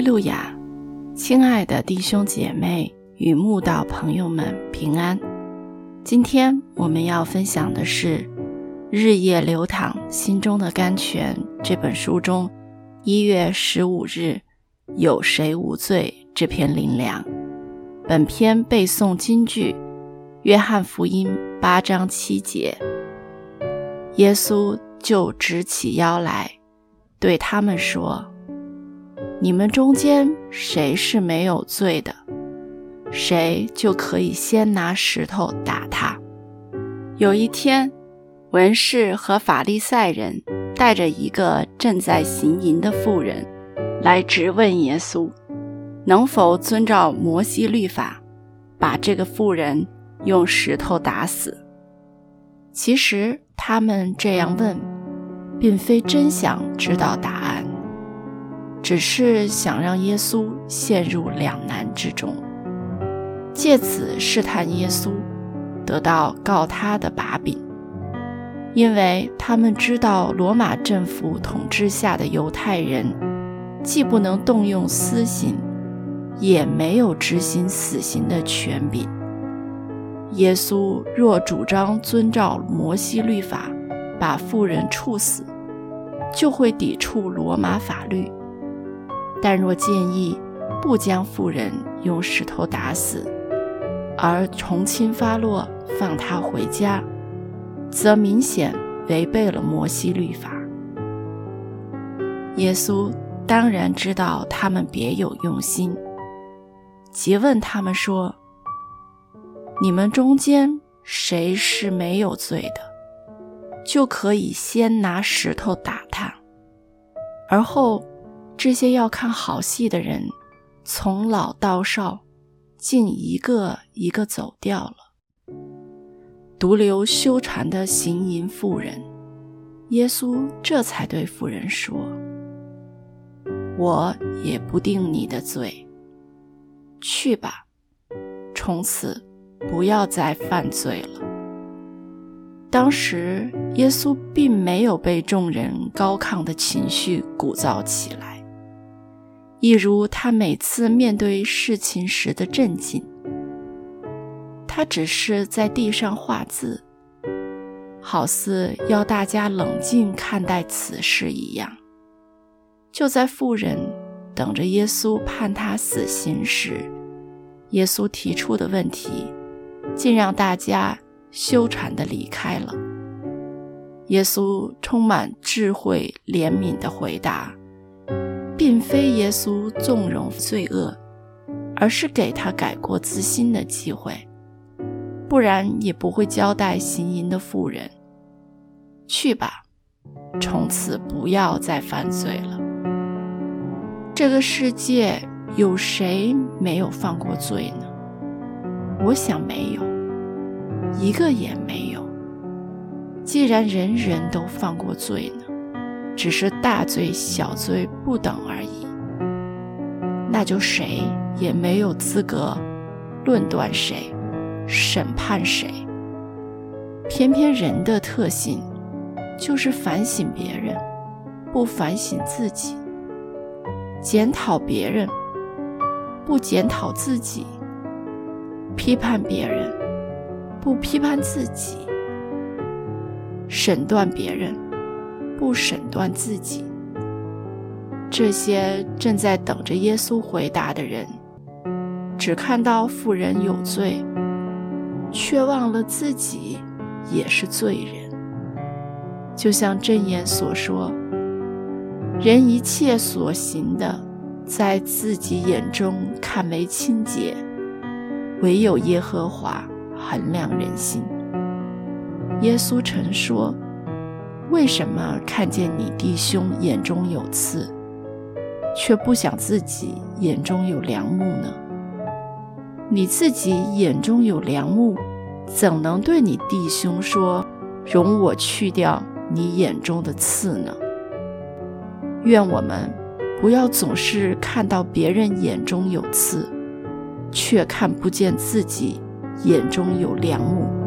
路亚亲爱的弟兄姐妹与慕道朋友们平安。今天我们要分享的是《日夜流淌心中的甘泉》这本书中一月十五日“有谁无罪”这篇灵粮。本篇背诵金句：约翰福音八章七节。耶稣就直起腰来，对他们说。你们中间谁是没有罪的，谁就可以先拿石头打他。有一天，文士和法利赛人带着一个正在行淫的妇人来质问耶稣，能否遵照摩西律法，把这个妇人用石头打死。其实他们这样问，并非真想知道答案。只是想让耶稣陷入两难之中，借此试探耶稣，得到告他的把柄。因为他们知道罗马政府统治下的犹太人，既不能动用私刑，也没有执行死刑的权柄。耶稣若主张遵照摩西律法，把妇人处死，就会抵触罗马法律。但若建议不将妇人用石头打死，而从轻发落放她回家，则明显违背了摩西律法。耶稣当然知道他们别有用心，即问他们说：“你们中间谁是没有罪的，就可以先拿石头打他，而后。”这些要看好戏的人，从老到少，竟一个一个走掉了，独留修禅的行淫妇人。耶稣这才对妇人说：“我也不定你的罪，去吧，从此不要再犯罪了。”当时，耶稣并没有被众人高亢的情绪鼓噪起来。一如他每次面对事情时的镇静，他只是在地上画字，好似要大家冷静看待此事一样。就在妇人等着耶稣判他死刑时，耶稣提出的问题，竟让大家羞惭地离开了。耶稣充满智慧、怜悯地回答。并非耶稣纵容罪恶，而是给他改过自新的机会，不然也不会交代行淫的妇人：“去吧，从此不要再犯罪了。”这个世界有谁没有犯过罪呢？我想没有，一个也没有。既然人人都犯过罪呢？只是大罪小罪不等而已，那就谁也没有资格论断谁、审判谁。偏偏人的特性就是反省别人，不反省自己；检讨别人，不检讨自己；批判别人，不批判自己；审断别人。不审断自己，这些正在等着耶稣回答的人，只看到妇人有罪，却忘了自己也是罪人。就像箴言所说：“人一切所行的，在自己眼中看为清洁，唯有耶和华衡量人心。”耶稣曾说。为什么看见你弟兄眼中有刺，却不想自己眼中有良木呢？你自己眼中有良木，怎能对你弟兄说：“容我去掉你眼中的刺呢？”愿我们不要总是看到别人眼中有刺，却看不见自己眼中有良木。